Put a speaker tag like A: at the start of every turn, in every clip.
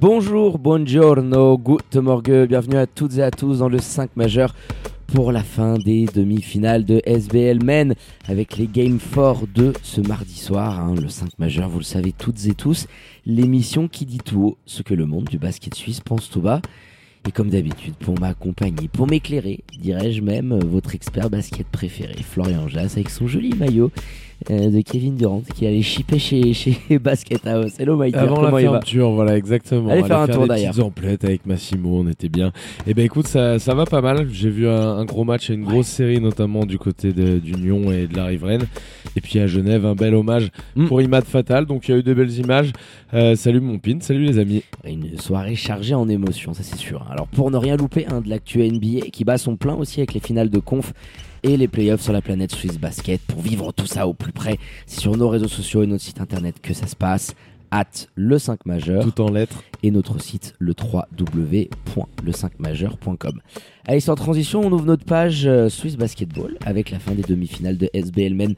A: Bonjour, buongiorno, good morgue, bienvenue à toutes et à tous dans le 5 majeur pour la fin des demi-finales de SBL Men avec les Game 4 de ce mardi soir, hein, le 5 majeur, vous le savez toutes et tous, l'émission qui dit tout haut ce que le monde du basket suisse pense tout bas. Et comme d'habitude, pour m'accompagner, pour m'éclairer, dirais-je même, votre expert basket préféré, Florian Jass, avec son joli maillot euh, de Kevin Durant qui allait shipper chez, chez Basket House. Hello Mike.
B: Avant la fermeture, voilà, exactement.
A: Allez faire un tour d'ailleurs.
B: petites emplettes avec Massimo, on était bien. Et ben écoute, ça, ça va pas mal. J'ai vu un, un gros match et une grosse série, notamment du côté de, d'Union et de la Riveraine. Et puis à Genève, un bel hommage
A: Mm.
B: pour Imad Fatal. Donc il y a eu de belles images. Euh, salut mon pin, salut les amis.
A: Une soirée chargée en émotions, ça c'est sûr. Alors pour ne rien louper hein, de l'actu NBA qui bat son plein aussi avec les finales de conf et les playoffs sur la planète Swiss Basket. Pour vivre tout ça au plus près, c'est sur nos réseaux sociaux et notre site internet que ça se passe. At le 5 majeur
B: Tout en lettres.
A: et notre site le www.le5majeur.com. Allez, sans transition, on ouvre notre page euh, Swiss Basketball avec la fin des demi-finales de SBL Men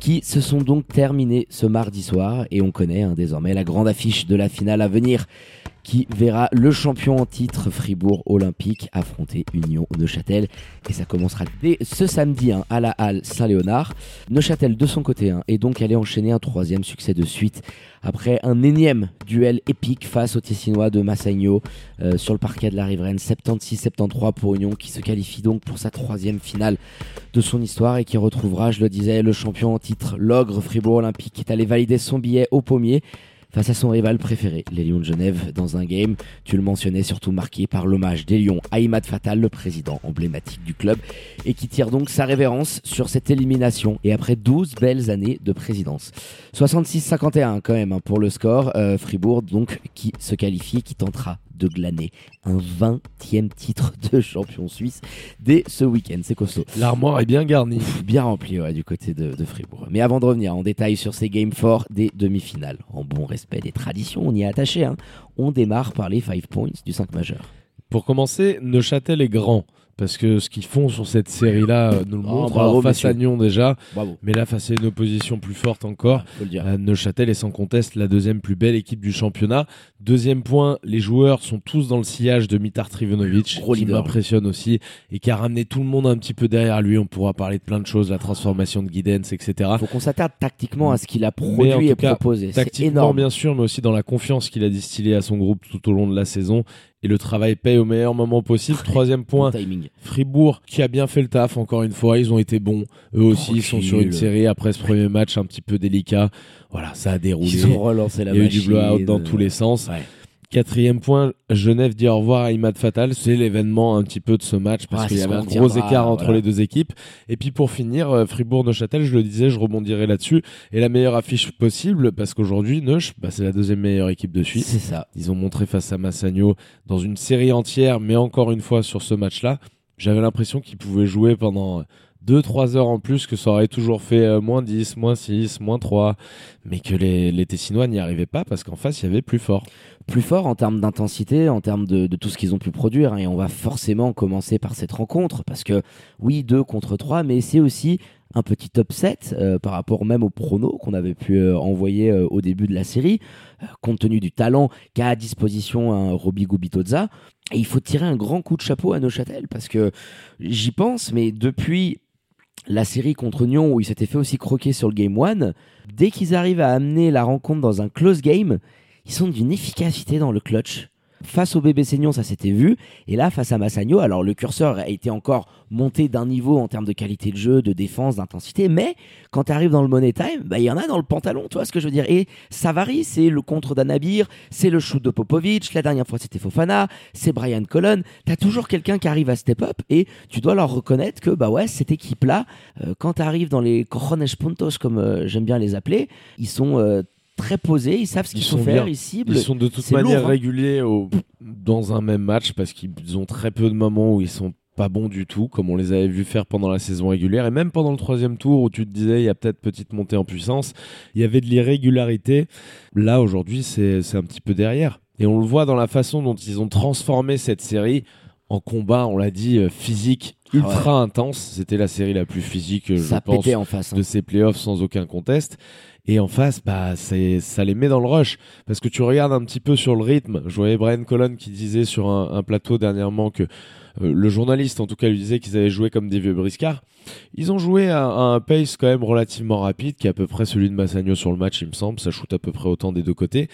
A: qui se sont donc terminées ce mardi soir et on connaît hein, désormais la grande affiche de la finale à venir qui verra le champion en titre Fribourg Olympique affronter Union Neuchâtel et ça commencera dès ce samedi hein, à la Halle Saint-Léonard. Neuchâtel de son côté hein, est donc allé enchaîner un troisième succès de suite après un énième duel épique face aux Tessinois de Massagno euh, sur le parquet de la Riveraine 76-73 pour Union qui se qualifie donc pour sa troisième finale de son histoire et qui retrouvera, je le disais, le champion en titre, l'ogre Fribourg Olympique qui est allé valider son billet au pommier face à son rival préféré, les Lions de Genève, dans un game, tu le mentionnais, surtout marqué par l'hommage des Lions à Imad Fatal, le président emblématique du club, et qui tire donc sa révérence sur cette élimination, et après 12 belles années de présidence. 66-51 quand même hein, pour le score, euh, Fribourg donc qui se qualifie, qui tentera de glaner un 20e titre de champion suisse dès ce week-end, c'est costaud.
B: L'armoire est bien garnie.
A: Bien rempli ouais, du côté de, de Fribourg. Mais avant de revenir en détail sur ces games forts des demi-finales, en bon respect des traditions, on y est attaché, hein, on démarre par les 5 points du 5 majeur.
B: Pour commencer, Neuchâtel est grand. Parce que ce qu'ils font sur cette série-là euh, nous le
A: Oh,
B: montre.
A: bravo,
B: Alors, face
A: monsieur.
B: à Nyon déjà,
A: Bravo,
B: mais là face à une opposition plus forte encore.
A: le dire.
B: Euh, Neuchâtel est sans conteste la deuxième plus belle équipe du championnat. Deuxième point, les joueurs sont tous dans le sillage de Mitar Trivunovic,
A: Gros
B: qui m'impressionne aussi et qui a ramené tout le monde un petit peu derrière lui. On pourra parler de plein de choses, la transformation de Guidance, etc.
A: Faut qu'on s'attarde tactiquement à ce qu'il a
B: en
A: produit
B: tout
A: et
B: cas,
A: proposé. C'est
B: Tactiquement,
A: énorme.
B: bien sûr, mais aussi dans la confiance qu'il a distillée à son groupe tout au long de la saison. Et le travail paye au meilleur moment possible. Troisième
A: Bon
B: point,
A: timing.
B: Fribourg qui a bien fait le taf encore une fois ils ont été bons eux aussi ils sont sur une série après ce premier match un petit peu délicat voilà ça a déroulé
A: Ils ont relancé la
B: il y a eu du blowout dans tous les sens
A: Ouais.
B: Quatrième point Genève dit au revoir à Imad Fatal c'est l'événement un petit peu de ce match parce qu'il y avait un gros
A: retiendra,
B: écart entre
A: voilà.
B: les deux équipes et puis pour finir euh, Fribourg-Neuchâtel je le disais je rebondirai là-dessus et la meilleure affiche possible parce qu'aujourd'hui Neuch bah, c'est la deuxième meilleure équipe de Suisse
A: C'est ça.
B: ils ont montré face à Massagno dans une série entière, mais encore une fois sur ce match-là, j'avais l'impression qu'ils pouvaient jouer pendant 2-3 heures en plus, que ça aurait toujours fait euh, moins 10, moins 6, moins 3, mais que les, les Tessinois n'y arrivaient pas parce qu'en face, il y avait plus fort.
A: plus fort en termes d'intensité, en termes de, de tout ce qu'ils ont pu produire. hein, et on va forcément commencer par cette rencontre, parce que oui, 2 contre 3, mais c'est aussi un petit upset euh, par rapport même aux pronos qu'on avait pu euh, envoyer euh, au début de la série, compte tenu du talent qu'a à disposition un Roby Gubitoza. Et il faut tirer un grand coup de chapeau à Neuchâtel, parce que j'y pense, mais depuis la série contre Nyon où ils s'étaient fait aussi croquer sur le game 1, dès qu'ils arrivent à amener la rencontre dans un close game, ils sont d'une efficacité dans le clutch. Face au bébé Seignon, ça s'était vu. Et là, face à Massagno, alors le curseur a été encore monté d'un niveau en termes de qualité de jeu, de défense, d'intensité. Mais quand tu arrives dans le money time, bah, il y en a dans le pantalon, tu vois ce que je veux dire. Et ça varie. C'est le contre d'Anabir, c'est le shoot de Popovic. La dernière fois, c'était Fofana, c'est Brian Colon. Tu as toujours quelqu'un qui arrive à step up et tu dois leur reconnaître que, bah ouais, cette équipe-là, euh, quand tu arrives dans les cojones puntos, comme euh, j'aime bien les appeler, ils sont. euh, très posés, ils savent ce qu'il
B: Ils
A: faut faire,
B: bien.
A: ils ciblent.
B: Ils sont de toute manière
A: lourd, hein.
B: réguliers au- dans un même match parce qu'ils ont très peu de moments où ils sont pas bons du tout, comme on les avait vus faire pendant la saison régulière et même pendant le troisième tour où tu te disais il y a peut-être petite montée en puissance, il y avait de l'irrégularité. Là aujourd'hui c'est un petit peu derrière et on le voit dans la façon dont ils ont transformé cette série en combat, on l'a dit, euh, physique ultra intense. C'était la série la plus physique, euh, je
A: ça
B: pense,
A: pétait en face. hein.
B: de ces playoffs sans aucun conteste. Et en face, bah, c'est, ça les met dans le rush. Parce que tu regardes un petit peu sur le rythme. Je voyais Brian Colon qui disait sur un, plateau dernièrement que euh, le journaliste, en tout cas, lui disait qu'ils avaient joué comme des vieux briscards. Ils ont joué à, à un pace quand même relativement rapide, qui est à peu près celui de Massagno sur le match, il me semble. Ça shoot à peu près autant des deux côtés.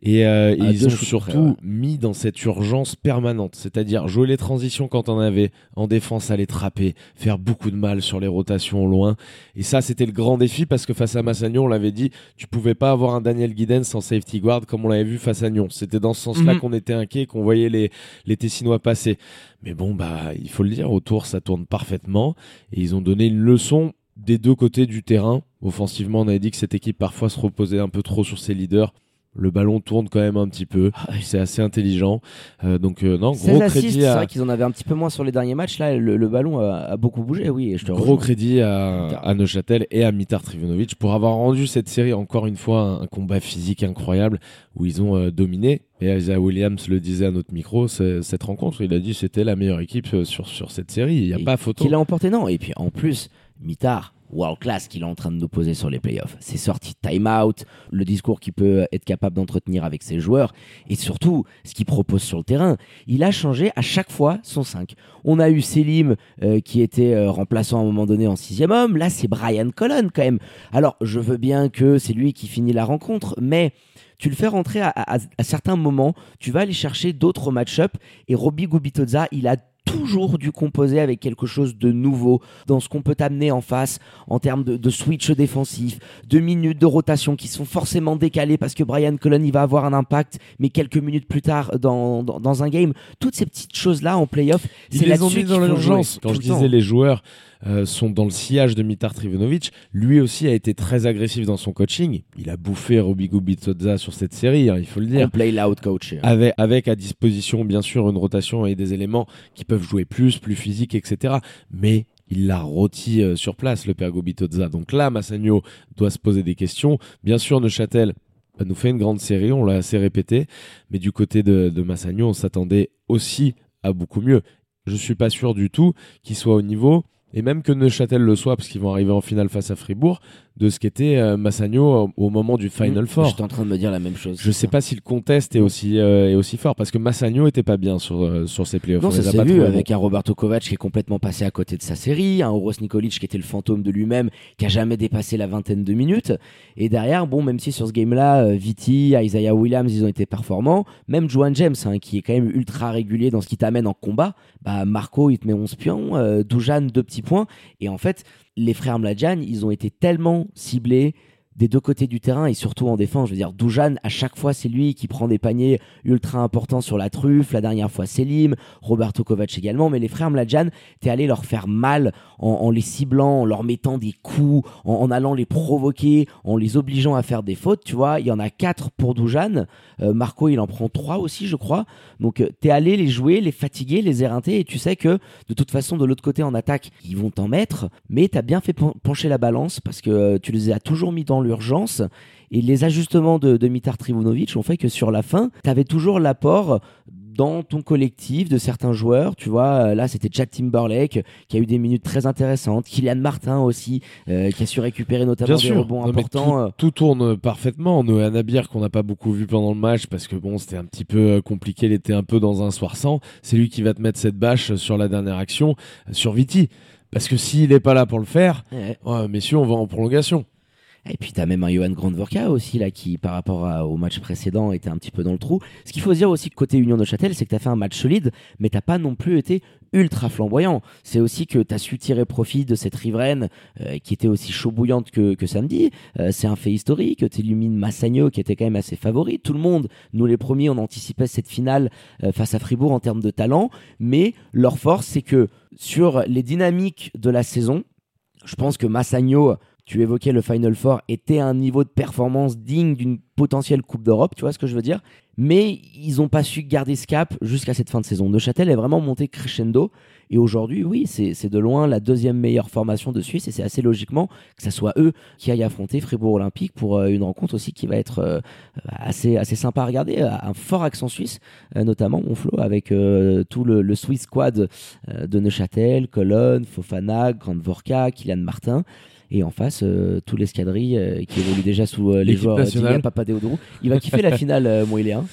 B: Et, euh, et ils ont surtout
A: près, ouais.
B: mis dans cette urgence permanente, c'est-à-dire jouer les transitions quand on avait, en défense aller trapper, faire beaucoup de mal sur les rotations au loin. Et ça, c'était le grand défi parce que face à Massagnon, on l'avait dit, tu pouvais pas avoir un Daniel Guiden sans safety guard comme on l'avait vu face à Nyon. C'était dans ce sens-là
A: Mhm.
B: qu'on était inquiet, qu'on voyait les, les Tessinois passer. Mais bon, bah, il faut le dire, autour, ça tourne parfaitement. Et ils ont donné une leçon des deux côtés du terrain. Offensivement, on avait dit que cette équipe parfois se reposait un peu trop sur ses leaders. Le ballon tourne quand même un petit peu.
A: Ah.
B: C'est assez intelligent. Euh, donc, euh, non,
A: 16
B: gros crédit
A: c'est
B: à,
A: vrai qu'ils en avaient un petit peu moins sur les derniers matchs. Là, le, le ballon a, a beaucoup bougé, oui. et Je te
B: Gros
A: rejoins.
B: crédit à, Neuchâtel et à Mitar Trivunovic pour avoir rendu cette série encore une fois un, un combat physique incroyable où ils ont euh, dominé. Et Isaiah Williams le disait à notre micro, c'est- cette rencontre, il a dit c'était la meilleure équipe sur, sur cette série. Il n'y a
A: Et
B: pas photo.
A: Qu'il a emporté, non. Et puis en plus, Mitard, world class qu'il est en train de nous poser sur les playoffs. C'est sorti de time-out, le discours qu'il peut être capable d'entretenir avec ses joueurs, et surtout ce qu'il propose sur le terrain. Il a changé à chaque fois son 5. On a eu Selim euh, qui était euh, remplaçant à un moment donné en sixième homme. Là, c'est Brian Colon quand même. Alors, je veux bien que c'est lui qui finit la rencontre, mais tu le fais rentrer à, à- à certains moments, tu vas aller chercher d'autres match-up, et Robbie Gubitoza, il a toujours dû composer avec quelque chose de nouveau dans ce qu'on peut t'amener en face en termes de, de switch défensif, de minutes de rotation qui sont forcément décalées parce que Brian Cullen il va avoir un impact, mais quelques minutes plus tard dans, dans, dans un game. Toutes ces petites choses-là en playoff, c'est
B: les ont mis dans l'urgence. Quand je
A: le
B: disais les joueurs euh, sont dans le sillage de Mitar Trivunovic, lui aussi a été très agressif dans son coaching. Il a bouffé Robbie Gubitoza sur cette série, hein, il faut le dire.
A: On play loud coach.
B: Avec, avec à disposition bien sûr une rotation et des éléments qui peuvent jouer plus, plus physique, etc. Mais il l'a rôti euh, sur place, le père Gobitoza. Donc là, Massagno doit se poser des questions. Bien sûr, Neuchâtel bah, nous fait une grande série, on l'a assez répété. Mais du côté de, de Massagno, on s'attendait aussi à beaucoup mieux. Je suis pas sûr du tout qu'il soit au niveau, et même que Neuchâtel le soit, parce qu'ils vont arriver en finale face à Fribourg, de ce qu'était euh, Massagno au, au moment du Final Four.
A: J'étais en train de me dire la même chose.
B: Je sais pas si le contest est aussi, euh, est aussi fort parce que Massagno était pas bien sur, euh, sur ses playoffs.
A: Non,
B: On
A: ça s'est vu avec un Roberto Kovac qui est complètement passé à côté de sa série, un Oros Nikolic qui était le fantôme de lui-même, qui a jamais dépassé la vingtaine de minutes. Et derrière, bon, même si sur ce game-là, euh, Viti, Isaiah Williams, ils ont été performants, même Joan James, hein, qui est quand même ultra régulier dans ce qui t'amène en combat, bah Marco, il te met 11 pions, Dujan, deux petits points. Et en fait, les frères Mladjan, ils ont été tellement ciblés des deux côtés du terrain et surtout en défense. Je veux dire, Dujan, à chaque fois, c'est lui qui prend des paniers ultra importants sur la truffe. La dernière fois, Selim, Roberto Kovac également. Mais les frères Mladjan, t'es allé leur faire mal en, les ciblant, en leur mettant des coups, en, allant les provoquer, en les obligeant à faire des fautes. Tu vois, il y en a quatre pour Dujan. Euh, Marco, il en prend trois aussi, je crois. Donc, euh, t'es allé les jouer, les fatiguer, les éreinter. Et tu sais que de toute façon, de l'autre côté, en attaque, ils vont t'en mettre. Mais t'as bien fait pen- pencher la balance parce que euh, tu les as toujours mis dans l'urgence. Et les ajustements de, de Mitar Trivunovic ont fait que sur la fin, tu avais toujours l'apport dans ton collectif de certains joueurs. Tu vois, euh, là, c'était Jack Timberlake qui a eu des minutes très intéressantes. Kylian Martin aussi, euh, qui a su récupérer notamment
B: Bien
A: des
B: sûr,
A: rebonds
B: Non,
A: importants. euh.
B: tout, tout tourne parfaitement. Noé Nabir qu'on n'a pas beaucoup vu pendant le match parce que bon, c'était un petit peu compliqué. Il était un peu dans un soir sans. C'est lui qui va te mettre cette bâche sur la dernière action sur Viti. Parce que s'il n'est pas là pour le faire,
A: Ouais.
B: ouais, messieurs, on va en prolongation.
A: Et puis t'as même un Johan Grandvorka aussi là qui par rapport au match précédent était un petit peu dans le trou. Ce qu'il faut dire aussi côté Union de Châtel, c'est que t'as fait un match solide, mais t'as pas non plus été ultra flamboyant. C'est aussi que t'as su tirer profit de cette riveraine euh, qui était aussi chaud bouillante que, que samedi. Euh, c'est un fait historique. T'élimines Massagno qui était quand même assez favori. Tout le monde, nous les premiers, on anticipait cette finale euh, face à Fribourg en termes de talent, mais leur force c'est que sur les dynamiques de la saison, je pense que Massagno tu évoquais le Final Four, était un niveau de performance digne d'une potentielle Coupe d'Europe, tu vois ce que je veux dire Mais ils n'ont pas su garder ce cap jusqu'à cette fin de saison. Neuchâtel est vraiment monté crescendo. Et aujourd'hui, oui, c'est de loin la deuxième meilleure formation de Suisse. Et c'est assez logiquement que ce soit eux qui aillent affronter Fribourg Olympique pour euh, une rencontre aussi qui va être euh, assez, assez sympa à regarder. Un fort accent suisse, euh, notamment mon Flo, avec tout le, le Swiss Squad de Neuchâtel, Cologne, Fofana, Grande Vorka, Kylian Martin. Et en face, euh, tous l'escadrille euh, qui évolue déjà sous euh, les joueurs
B: nationale.
A: d'Ilia Papadeodourou. Il va kiffer la finale. Hein.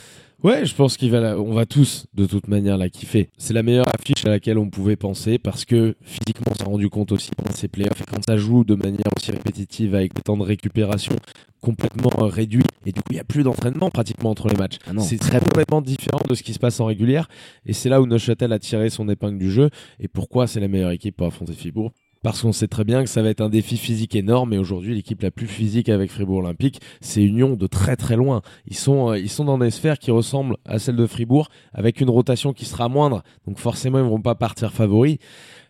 B: Ouais, je pense qu'il va, la- on va tous de toute manière la kiffer. C'est la meilleure affiche à laquelle on pouvait penser parce que physiquement, on s'est rendu compte aussi pendant ces playoffs et quand ça joue de manière aussi répétitive avec des temps de récupération complètement réduits et du coup il n'y a plus d'entraînement pratiquement entre les matchs.
A: Ah
B: c'est très complètement différent de ce qui se passe en régulière et c'est là où Neuchâtel a tiré son épingle du jeu et pourquoi c'est la meilleure équipe pour affronter Fribourg? Parce qu'on sait très bien que ça va être un défi physique énorme et aujourd'hui l'équipe la plus physique avec Fribourg Olympique, c'est Union de très très loin. Ils sont, euh, dans des sphères qui ressemblent à celles de Fribourg avec une rotation qui sera moindre. Donc forcément ils vont pas partir favoris.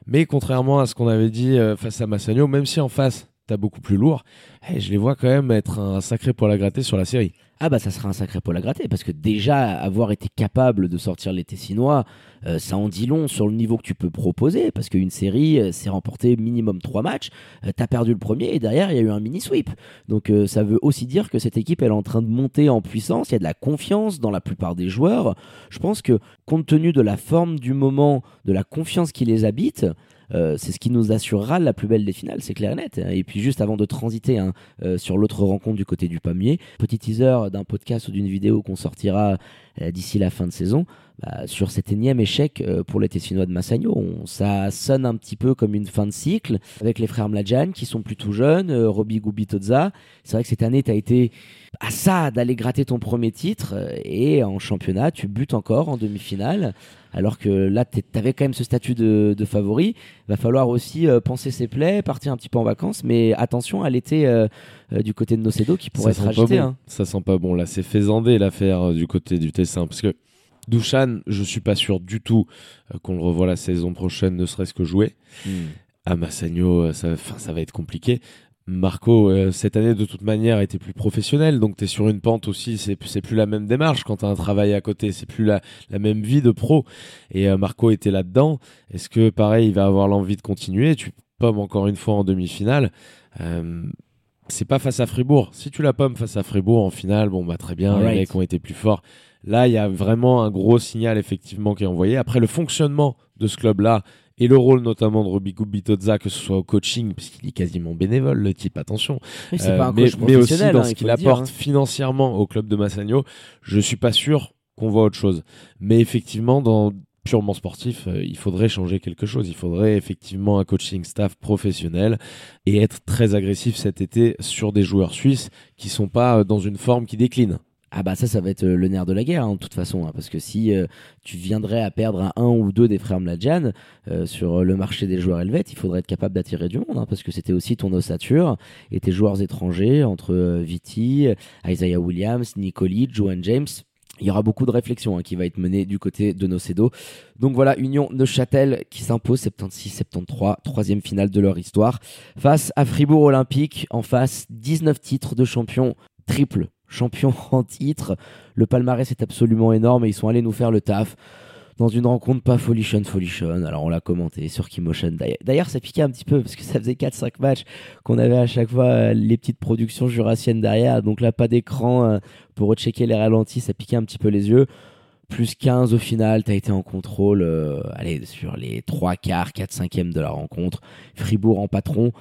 B: Mais contrairement à ce qu'on avait dit euh, face à Massagno, même si en face t'as beaucoup plus lourd, eh, je les vois quand même être un sacré poil à gratter sur la série.
A: Ah bah ça sera un sacré poil à gratter parce que déjà avoir été capable de sortir les Tessinois, euh, ça en dit long sur le niveau que tu peux proposer parce qu'une série, euh, c'est remporter minimum trois matchs, euh, t'as perdu le premier et derrière il y a eu un mini sweep. Donc euh, ça veut aussi dire que cette équipe elle est en train de monter en puissance, il y a de la confiance dans la plupart des joueurs. Je pense que compte tenu de la forme du moment, de la confiance qui les habite, euh, c'est ce qui nous assurera la plus belle des finales, c'est clair et net. Et puis juste avant de transiter hein, euh, sur l'autre rencontre du côté du Pommier, petit teaser d'un podcast ou d'une vidéo qu'on sortira euh, d'ici la fin de saison. Bah, sur cet énième échec euh, pour les Tessinois de Massagno, ça sonne un petit peu comme une fin de cycle avec les frères Mladjan qui sont plutôt jeunes, Roby Gubitozza. C'est vrai que cette année, tu as été à ça d'aller gratter ton premier titre et en championnat, tu butes encore en demi-finale. Alors que là, tu avais quand même ce statut de, de favori. Va falloir aussi euh, penser ses plaies, partir un petit peu en vacances. Mais attention à l'été euh, euh, du côté de Nocedo qui pourrait
B: ça
A: être agité.
B: bon.
A: hein.
B: Ça sent pas bon. Là, c'est faisandé l'affaire du côté du Tessin. Parce que Douchan, je suis pas sûr du tout qu'on le revoit la saison prochaine, ne serait-ce que jouer.
A: Hmm.
B: À Massagno, ça va être compliqué. Marco, euh, cette année, de toute manière, était plus professionnel. Donc, tu es sur une pente aussi. C'est c'est plus la même démarche quand tu as un travail à côté. C'est plus la, la même vie de pro. Et euh, Marco était là-dedans. Est-ce que, pareil, il va avoir l'envie de continuer? Tu pommes encore une fois en demi-finale. Euh, c'est pas face à Fribourg. Si tu la pommes face à Fribourg en finale, bon, bah très bien, les mecs ont été plus forts. Là, il y a vraiment un gros signal, effectivement, qui est envoyé. Après, le fonctionnement de ce club-là et le rôle notamment de Roby Bitozza, que ce soit au coaching, puisqu'il est quasiment bénévole, le type, attention. Euh,
A: pas un
B: mais,
A: coach
B: mais aussi dans
A: hein,
B: ce
A: il
B: qu'il apporte
A: hein.
B: financièrement au club de Massagno, je suis pas sûr qu'on voit autre chose. Mais effectivement, dans purement sportif, euh, il faudrait changer quelque chose. Il faudrait effectivement un coaching staff professionnel et être très agressif cet été sur des joueurs suisses qui sont pas euh, dans une forme qui décline.
A: Ah bah ça, ça va être euh, le nerf de la guerre, hein, de toute façon, hein, parce que si euh, tu viendrais à perdre un, un ou deux des frères Mladjan euh, sur le marché des joueurs helvètes, il faudrait être capable d'attirer du monde, hein, parce que c'était aussi ton ossature et tes joueurs étrangers entre Viti, Isaiah Williams, Nicoli, Joan James. Il y aura beaucoup de réflexion hein, qui va être menée du côté de Nocedo. Donc voilà, Union Neuchâtel qui s'impose 76-73, troisième finale de leur histoire, face à Fribourg Olympique, en face 19 titres de champion triple champion en titre. Le palmarès est absolument énorme et ils sont allés nous faire le taf dans une rencontre pas folichonne folichonne. Alors on l'a commenté sur Keymotion. D'ailleurs- ça piquait un petit peu parce que ça faisait 4-5 matchs qu'on avait à chaque fois euh, les petites productions jurassiennes derrière. Donc là pas d'écran euh, pour rechecker les ralentis, ça piquait un petit peu les yeux. Plus 15 au final, tu as été en contrôle euh, allez, sur les 3 quarts, 4 cinquièmes de la rencontre. Fribourg en patron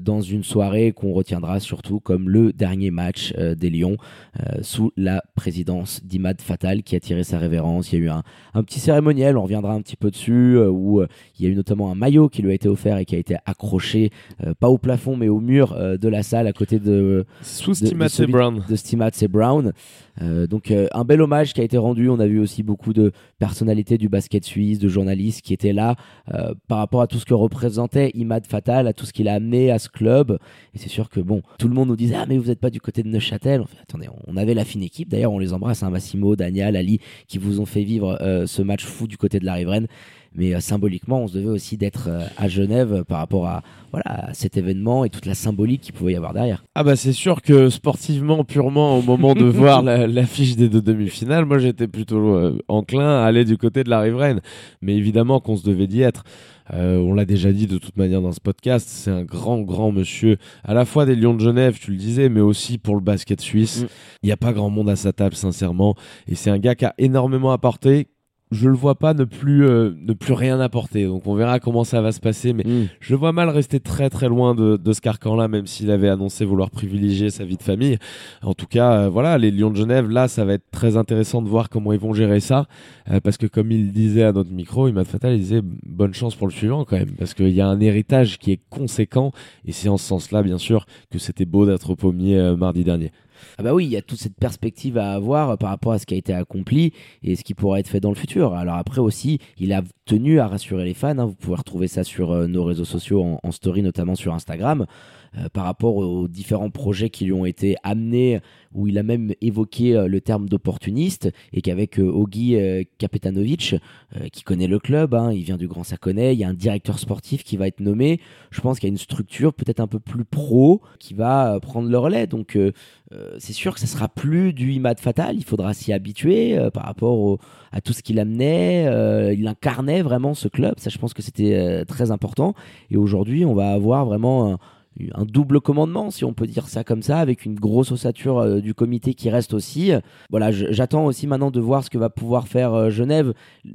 A: dans une soirée qu'on retiendra surtout comme le dernier match euh, des Lions euh, sous la présidence d'Imad Fatal qui a tiré sa révérence. Il y a eu un, un petit cérémoniel, on reviendra un petit peu dessus, euh, où euh, il y a eu notamment un maillot qui lui a été offert et qui a été accroché, euh, pas au plafond mais au mur euh, de la salle à côté de,
B: Sous
A: celui-
B: Brown.
A: de Stimatz et Brown. Euh, donc euh, un bel hommage qui a été rendu. On a vu aussi beaucoup de personnalités du basket suisse, de journalistes qui étaient là euh, par rapport à tout ce que représentait Imad Fatal, à tout ce qu'il a amené à ce club. Et c'est sûr que bon, tout le monde nous disait ah mais vous n'êtes pas du côté de Neuchâtel. On attendez, on avait la fine équipe. D'ailleurs, on les embrasse, hein, Massimo, Daniel, Ali, qui vous ont fait vivre euh, ce match fou du côté de la riveraine. Mais symboliquement, on se devait aussi d'être à Genève par rapport à, voilà, à cet événement et toute la symbolique qu'il pouvait y avoir derrière.
B: Ah bah c'est sûr que sportivement, purement, au moment de voir l'affiche des deux demi-finales, moi j'étais plutôt enclin à aller du côté de la riveraine. Mais évidemment qu'on se devait d'y être. Euh, on l'a déjà dit de toute manière dans ce podcast, c'est un grand, grand monsieur, à la fois des Lions de Genève, tu le disais, mais aussi pour le basket suisse. Mm. Il n'y a pas grand monde à sa table, sincèrement. Et c'est un gars qui a énormément apporté, je le vois pas ne plus euh, ne plus rien apporter. Donc on verra comment ça va se passer, mais mm. je vois mal rester très très loin de, de ce carcan-là, même s'il avait annoncé vouloir privilégier sa vie de famille. En tout cas, euh, voilà, les Lions de Genève, là, ça va être très intéressant de voir comment ils vont gérer ça, euh, parce que comme il disait à notre micro, Imad Fatal, il disait bonne chance pour le suivant quand même, parce qu'il y a un héritage qui est conséquent, et c'est en ce sens-là, bien sûr, que c'était beau d'être au pommier mardi dernier.
A: Ah bah oui, il y a toute cette perspective à avoir par rapport à ce qui a été accompli et ce qui pourra être fait dans le futur. Alors après aussi, il a tenu à rassurer les fans. Hein. Vous pouvez retrouver ça sur euh, nos réseaux sociaux en, story, notamment sur Instagram. Euh, par rapport aux différents projets qui lui ont été amenés, où il a même évoqué euh, le terme d'opportuniste, et qu'avec euh, Ogi Kapetanovic, qui connaît le club, hein, il vient du Grand Saconnet, il y a un directeur sportif qui va être nommé. Je pense qu'il y a une structure peut-être un peu plus pro qui va prendre le relais. Donc c'est sûr que ça sera plus du Imad Fatal, il faudra s'y habituer par rapport à tout ce qu'il amenait. il incarnait vraiment ce club, ça je pense que c'était très important. Et aujourd'hui, on va avoir vraiment double commandement, si on peut dire ça comme ça, avec une grosse ossature euh, du comité qui reste aussi. Voilà, j'attends aussi maintenant de voir ce que va pouvoir faire euh, Genève.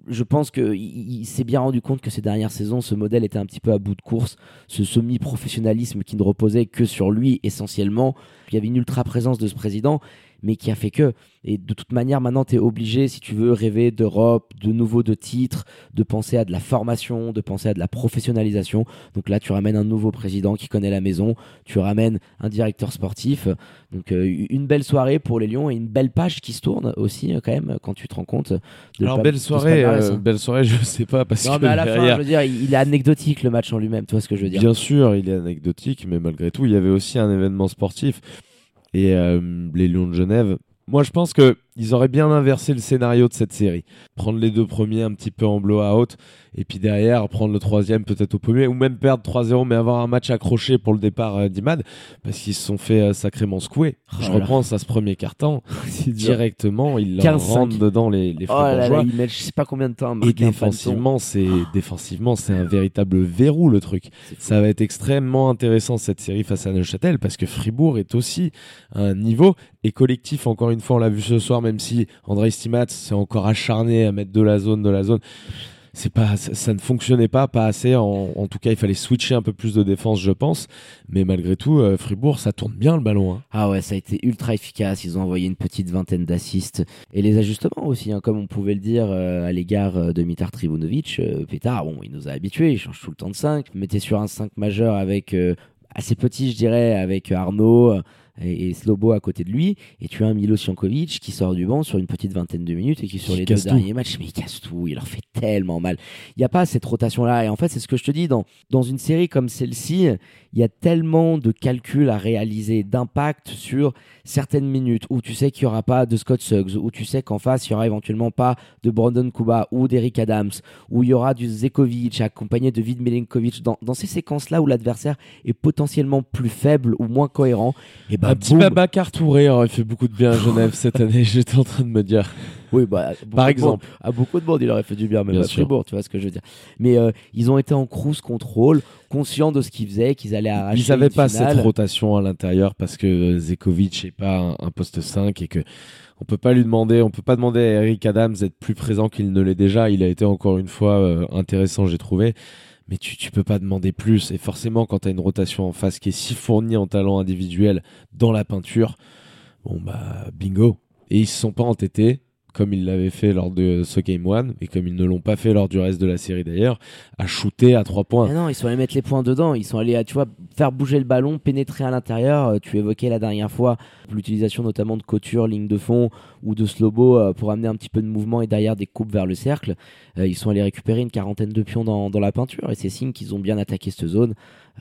A: Je pense qu'il s'est bien rendu compte que ces dernières saisons, ce modèle était un petit peu à bout de course, ce semi-professionnalisme qui ne reposait que sur lui essentiellement. Il y avait une ultra présence de ce président mais qui a fait que. Et de toute manière, maintenant, tu es obligé, si tu veux rêver d'Europe, de nouveau de titres, de penser à de la formation, de penser à de la professionnalisation. Donc là, tu ramènes un nouveau président qui connaît la maison, tu ramènes un directeur sportif. Donc euh, une belle soirée pour les Lions et une belle page qui se tourne aussi, euh, quand même, quand tu te rends compte.
B: De Alors, belle soirée, euh, belle soirée, je sais pas. Parce
A: non,
B: que
A: mais à la fin, je veux dire, il, est anecdotique le match en lui-même, tu vois ce que je veux dire.
B: Bien sûr, il est anecdotique, mais malgré tout, il y avait aussi un événement sportif. Et les Lions de Genève, moi je pense que ils auraient bien inversé le scénario de cette série. Prendre les deux premiers un petit peu en blowout et puis derrière prendre le troisième peut-être au premier ou même perdre 3-0 mais avoir un match accroché pour le départ euh, d'Imad parce qu'ils se sont fait euh, sacrément secouer. Oh je repense à ce premier carton directement, ils leur rentrent dedans les, les
A: oh là là, je sais pas combien de temps.
B: Et défensivement, c'est défensivement c'est un véritable verrou le truc. Ça va être extrêmement intéressant cette série face à Neuchâtel parce que Fribourg est aussi un niveau et collectif encore une fois on l'a vu ce soir même si André Stimat s'est encore acharné à mettre de la zone, de la zone. C'est pas, ça, ne fonctionnait pas, pas assez. En, tout cas, il fallait switcher un peu plus de défense, je pense. Mais malgré tout, euh, Fribourg, ça tourne bien le ballon. Hein.
A: Ah ouais, ça a été ultra efficace. Ils ont envoyé une petite vingtaine d'assists et les ajustements aussi, hein, comme on pouvait le dire euh, à l'égard euh, de Mitar Trivunovic. Pétard, bon, il nous a habitués. Il change tout le temps de 5. Mettez sur un 5 majeur avec assez petit, je dirais, avec Arnaud et, Slobo à côté de lui, et tu as un Milo Siankovic qui sort du banc sur une petite vingtaine de minutes et qui sur les deux derniers matchs, mais il casse tout, il leur fait tellement mal. Il n'y a pas cette rotation-là, et en fait c'est ce que je te dis, dans, dans une série comme celle-ci, il y a tellement de calculs à réaliser, d'impact sur certaines minutes, où tu sais qu'il n'y aura pas de Scott Suggs, où tu sais qu'en face il n'y aura éventuellement pas de Brandon Kuba ou d'Eric Adams, où il y aura du Zekovic accompagné de Vid Milinkovic, dans, dans ces séquences-là où l'adversaire est potentiellement plus faible ou moins cohérent, et ben
B: un petit Babacar Touré aurait fait beaucoup de bien à Genève cette année, j'étais en train de me dire.
A: Oui, bah, par exemple. à beaucoup de monde, il aurait fait du bien, même à Fribourg, tu vois ce que je veux dire. Mais euh, ils ont été en cruise control, conscients de ce qu'ils faisaient, qu'ils allaient arracher.
B: Ils n'avaient pas cette rotation à l'intérieur parce que Zekovic n'est pas un, poste 5 et que on peut pas lui demander, on peut pas demander à Eric Adams d'être plus présent qu'il ne l'est déjà. Il a été encore une fois euh, intéressant, j'ai trouvé mais tu, tu peux pas demander plus. Et forcément, quand tu as une rotation en face qui est si fournie en talent individuel dans la peinture, bon bah bingo. Et ils se sont pas entêtés comme ils l'avaient fait lors de ce Game One, et comme ils ne l'ont pas fait lors du reste de la série d'ailleurs, à shooter à trois points.
A: non, ils sont allés mettre les points dedans, ils sont allés, à, tu vois, faire bouger le ballon, pénétrer à l'intérieur. Euh, tu évoquais la dernière fois l'utilisation notamment de couture, ligne de fond ou de slobo euh, pour amener un petit peu de mouvement et derrière des coupes vers le cercle. Euh, ils sont allés récupérer une quarantaine de pions dans la peinture, et c'est signe qu'ils ont bien attaqué cette zone.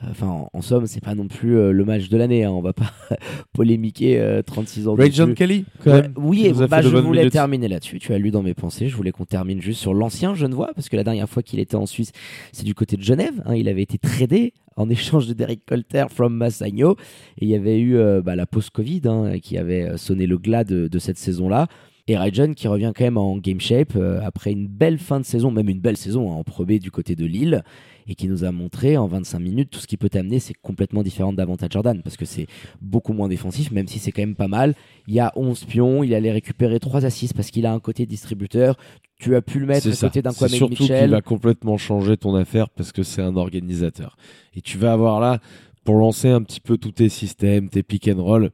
A: Enfin, en, en somme, c'est pas non plus euh, le match de l'année. hein. On va pas polémiquer euh, 36 ans
B: Ray. John Kelly, quand
A: Ouais,
B: même.
A: oui, bah, je voulais
B: minutes.
A: terminer là-dessus. Tu as lu dans mes pensées. Je voulais qu'on termine juste sur l'ancien Genevois, parce que la dernière fois qu'il était en Suisse, c'est du côté de Genève. hein. il avait été tradé en échange de Derek Colter from Massagno. Et il y avait eu euh, bah, la post-Covid hein, qui avait euh, sonné le glas de, de cette saison-là. Et Rajon qui revient quand même en game shape euh, après une belle fin de saison, même une belle saison hein, en Pro B du côté de Lille, et qui nous a montré en 25 minutes tout ce qui peut t'amener, c'est complètement différent d'Avantage Jordan, parce que c'est beaucoup moins défensif, même si c'est quand même pas mal. Il y a 11 pions, il allait récupérer 3 assists parce qu'il a un côté distributeur. Tu as pu le mettre à
B: ça.
A: côté d'un
B: C'est
A: Kwame
B: surtout qu'il
A: Mitchell.
B: va complètement changer ton affaire parce que c'est un organisateur. Et tu vas avoir là, pour lancer un petit peu tous tes systèmes, tes pick and roll,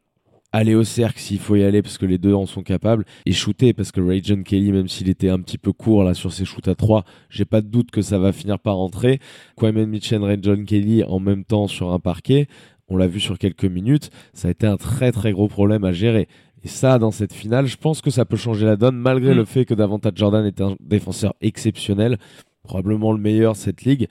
B: aller au cercle s'il faut y aller parce que les deux en sont capables et shooter parce que Ray John Kelly, même s'il était un petit peu court là sur ses shoots à 3, j'ai pas de doute que ça va finir par rentrer. Kwame Mitchell, Ray John Kelly en même temps sur un parquet, on l'a vu sur quelques minutes, ça a été un très très gros problème à gérer. Et ça, dans cette finale, je pense que ça peut changer la donne, malgré
A: Mm.
B: le fait que Davantage Jordan est un défenseur exceptionnel, probablement le meilleur cette ligue.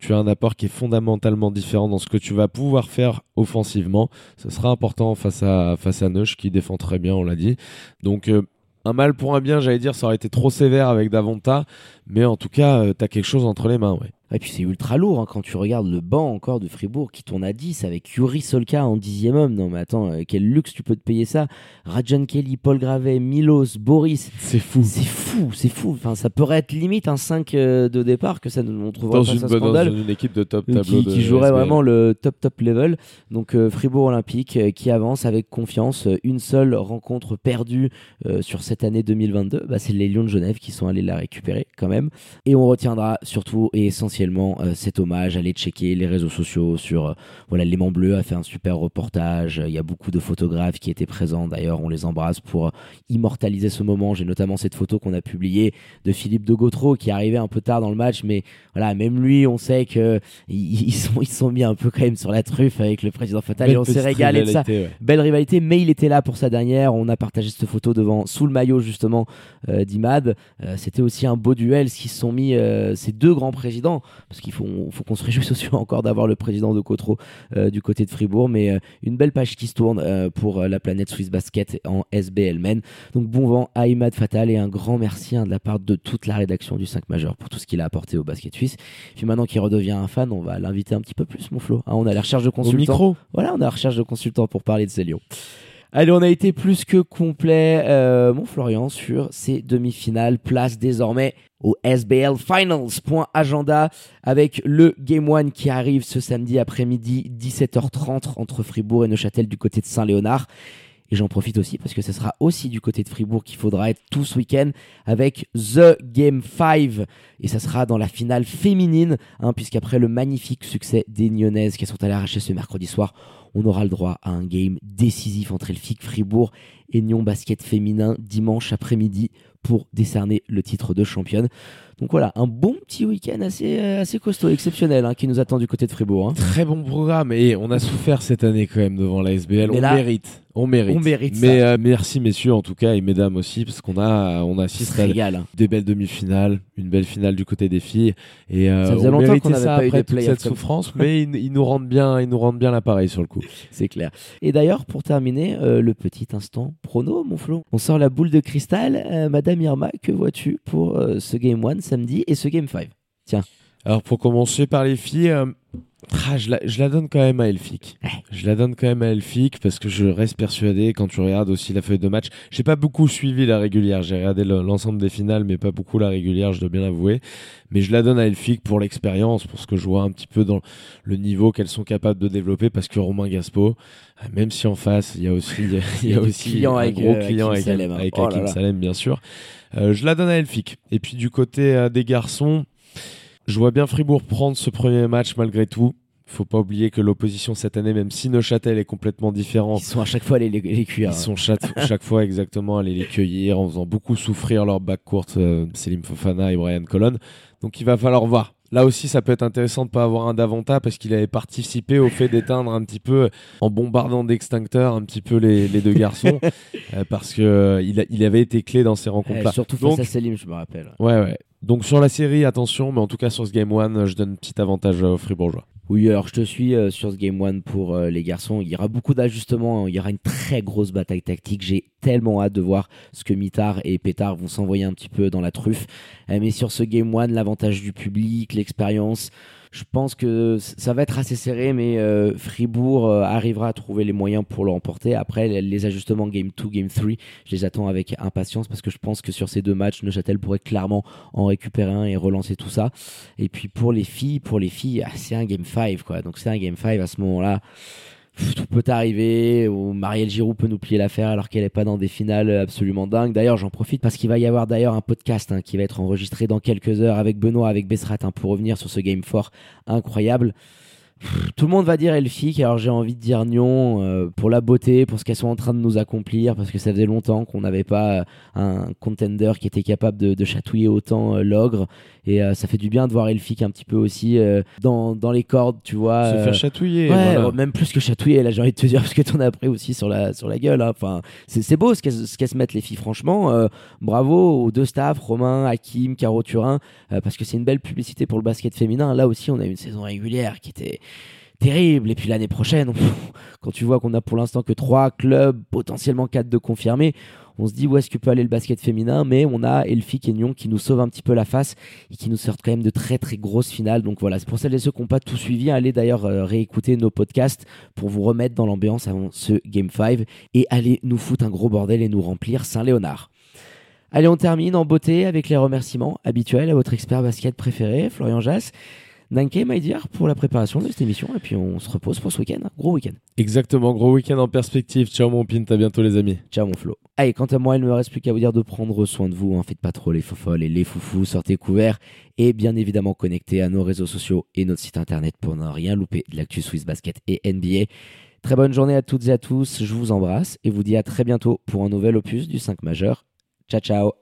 B: Tu as un apport qui est fondamentalement différent dans ce que tu vas pouvoir faire offensivement. Ce sera important face à, face à Neusch, qui défend très bien, on l'a dit. Donc, euh, un mal pour un bien, j'allais dire, ça aurait été trop sévère avec Davanta, mais en tout cas, tu as quelque chose entre les mains, ouais.
A: Et puis c'est ultra lourd hein, quand tu regardes le banc encore de Fribourg qui tourne à 10 avec Yuri Solka en dixième homme. Non mais attends, euh, quel luxe tu peux te payer ça Rajan Kelly, Paul Gravet, Milos, Boris.
B: C'est fou.
A: C'est fou, c'est fou. Enfin, ça pourrait être limite un 5 euh, de départ que ça nous on trouverait
B: Dans
A: pas
B: une,
A: ça
B: dans
A: scandale.
B: une équipe de top
A: Euh,
B: tableau.
A: qui,
B: de
A: qui jouerait
B: SBL.
A: vraiment le top top level. Donc euh, Fribourg Olympique euh, qui avance avec confiance. Une seule rencontre perdue euh, sur cette année 2022, bah, c'est les Lions de Genève qui sont allés la récupérer quand même. Et on retiendra surtout et essentiellement euh, cet hommage. Allez checker les réseaux sociaux sur euh, voilà l'aimant bleu a fait un super reportage. Il y a beaucoup de photographes qui étaient présents. D'ailleurs, on les embrasse pour euh, immortaliser ce moment. J'ai notamment cette photo qu'on a publiée de Philippe de Gautreau qui arrivait un peu tard dans le match, mais voilà, même lui, on sait que ils sont ils sont mis un peu quand même sur la truffe avec le président Fatal et on s'est régalé de ça.
B: ouais.
A: Belle rivalité, mais il était là pour sa dernière. On a partagé cette photo devant sous le maillot justement euh, d'Imad. Euh, C'était aussi un beau duel, ce qui sont mis euh, ces deux grands présidents, parce qu'il faut, faut qu'on se réjouisse aussi encore d'avoir le président de Cotro euh, du côté de Fribourg, mais euh, une belle page qui se tourne euh, pour la planète Swiss Basket en SBL Men. Donc bon vent à Imad Fatal et un grand merci hein, de la part de toute la rédaction du 5 majeur pour tout ce qu'il a apporté au basket suisse. Puis maintenant qu'il redevient un fan, on va l'inviter un petit peu plus, mon Flo. Hein, on a la recherche de
B: Au
A: consultants.
B: micro.
A: Voilà, on à la recherche de consultants pour parler de ces Lions. Allez, on a été plus que complet, euh, mon Florian, sur ces demi-finales. Place désormais au SBL Finals. Agenda avec le Game 1 qui arrive ce samedi après-midi, 17h30 entre Fribourg et Neuchâtel du côté de Saint-Léonard. Et j'en profite aussi parce que ce sera aussi du côté de Fribourg qu'il faudra être tout ce week-end avec The Game 5. Et ça sera dans la finale féminine, hein, puisqu'après le magnifique succès des Nyonnaises qui sont allées arracher ce mercredi soir, on aura le droit à un game décisif entre Elfic Fribourg et Nyon Basket féminin dimanche après-midi pour décerner le titre de championne. Donc voilà, un bon petit week-end assez, euh, assez costaud, exceptionnel, hein, qui nous attend du côté de Fribourg. hein.
B: Très bon programme et on a souffert cette année quand même devant la SBL.
A: Mais
B: on
A: là,
B: mérite, on mérite.
A: on mérite
B: Mais
A: ça.
B: euh, merci messieurs en tout cas et mesdames aussi parce qu'on a on assiste à
A: régale. hein.
B: des belles demi-finales, une belle finale du côté des filles et euh,
A: Ça faisait
B: on
A: longtemps
B: méritait ça
A: pas
B: après toute cette souffrance, mais ils, ils nous rendent bien, ils nous rendent bien l'appareil sur le coup.
A: C'est clair. Et d'ailleurs, pour terminer, euh, le petit instant prono, mon Flo. On sort la boule de cristal. Madame Irma, que vois-tu pour ce Game 1 samedi et ce Game 5
B: Alors pour commencer par les filles, euh, ah, je, la, je la donne quand même à Elfic. Je la donne quand même à Elfic parce que je reste persuadé quand tu regardes aussi la feuille de match. J'ai pas beaucoup suivi la régulière. J'ai regardé le- l'ensemble des finales, mais pas beaucoup la régulière, je dois bien l'avouer. Mais je la donne à Elfic pour l'expérience, pour ce que je vois un petit peu dans le niveau qu'elles sont capables de développer parce que Romain Gaspo, euh, même si en face il y a aussi, il y a, aussi un
A: avec,
B: gros
A: euh,
B: client
A: Hakim
B: avec,
A: Salem, hein.
B: avec
A: Oh.
B: Salem, bien sûr. Euh, je la donne à Elfic. Et puis du côté euh, des garçons, je vois bien Fribourg prendre ce premier match malgré tout. Faut pas oublier que l'opposition cette année, même si Neuchâtel est complètement différent,
A: Ils sont à chaque fois les, les, les cuirs.
B: ils sont chaque, chaque fois exactement allés les cueillir en faisant beaucoup souffrir leur back court, euh, Selim Fofana et Brian Colon. Donc il va falloir voir. Là aussi, ça peut être intéressant de pas avoir un Davanta parce qu'il avait participé au fait d'éteindre un petit peu, en bombardant d'extincteurs un petit peu les, les deux garçons, euh, parce que euh, il, a- il avait été clé dans ces
A: Euh,
B: rencontres-là.
A: surtout
B: Donc-
A: face à Selim, je me rappelle.
B: Ouais, ouais. Donc sur la série, attention, mais en tout cas sur ce Game 1, je donne un petit avantage aux Fribourgeois.
A: Oui, alors je te suis euh, sur ce Game One pour euh, les garçons. Il y aura beaucoup d'ajustements, hein. il y aura une très grosse bataille tactique. J'ai tellement hâte de voir ce que Mitard et Pétard vont s'envoyer un petit peu dans la truffe. Euh, mais sur ce Game One, l'avantage du public, l'expérience, je pense que ça va être assez serré, mais euh, Fribourg euh, arrivera à trouver les moyens pour le remporter. Après, les, ajustements Game 2, Game 3, je les attends avec impatience parce que je pense que sur ces deux matchs, Neuchâtel pourrait clairement en récupérer un et relancer tout ça. Et puis pour les filles, pour les filles, ah, c'est un Game 5, quoi. Donc c'est un Game 5 à ce moment-là. Tout peut arriver, ou Marielle Giroud peut nous plier l'affaire alors qu'elle n'est pas dans des finales absolument dingues. D'ailleurs, j'en profite parce qu'il va y avoir d'ailleurs un podcast hein, qui va être enregistré dans quelques heures avec Benoît, avec Bessrat, hein, pour revenir sur ce game fort incroyable. Tout le monde va dire Elfic, alors j'ai envie de dire Nyon euh, pour la beauté, pour ce qu'elles sont en train de nous accomplir, parce que ça faisait longtemps qu'on n'avait pas euh, un contender qui était capable de, de chatouiller autant euh, l'ogre, et euh, ça fait du bien de voir Elfic un petit peu aussi dans, dans les cordes, tu vois.
B: Se faire chatouiller.
A: Ouais,
B: voilà.
A: même plus que chatouiller, là j'ai envie de te dire, parce que t'en as pris aussi sur la, sur la gueule. hein. Enfin, c'est beau ce qu'elles se mettent les filles, franchement. bravo aux deux staffs, Romain, Hakim, Caro Turin, parce que c'est une belle publicité pour le basket féminin. Là aussi, on a eu une saison régulière qui était terrible. Et puis l'année prochaine, quand tu vois qu'on a pour l'instant que trois clubs, potentiellement quatre de confirmés, on se dit où est-ce que peut aller le basket féminin, mais on a Elfic et Nyon qui nous sauvent un petit peu la face et qui nous sortent quand même de très très grosses finales. Donc voilà, c'est pour celles et ceux qui n'ont pas tout suivi, allez d'ailleurs euh, réécouter nos podcasts pour vous remettre dans l'ambiance avant ce Game 5 et allez nous foutre un gros bordel et nous remplir Saint-Léonard. Allez, on termine en beauté avec les remerciements habituels à votre expert basket préféré, Florian Jass. Nanke, Maïdir, pour la préparation de cette émission. Et puis on se repose pour ce week-end. Gros week-end.
B: Exactement, gros week-end en perspective. Ciao mon pin, à bientôt les amis.
A: Ciao mon Flo. Allez, quant à moi, il ne me reste plus qu'à vous dire de prendre soin de vous. Hein. Faites pas trop les fofolles et les foufous. Sortez couverts et bien évidemment connectés à nos réseaux sociaux et notre site internet pour ne rien louper de l'actu Swiss Basket et NBA. Très bonne journée à toutes et à tous. Je vous embrasse et vous dis à très bientôt pour un nouvel opus du 5 majeur. Ciao, ciao.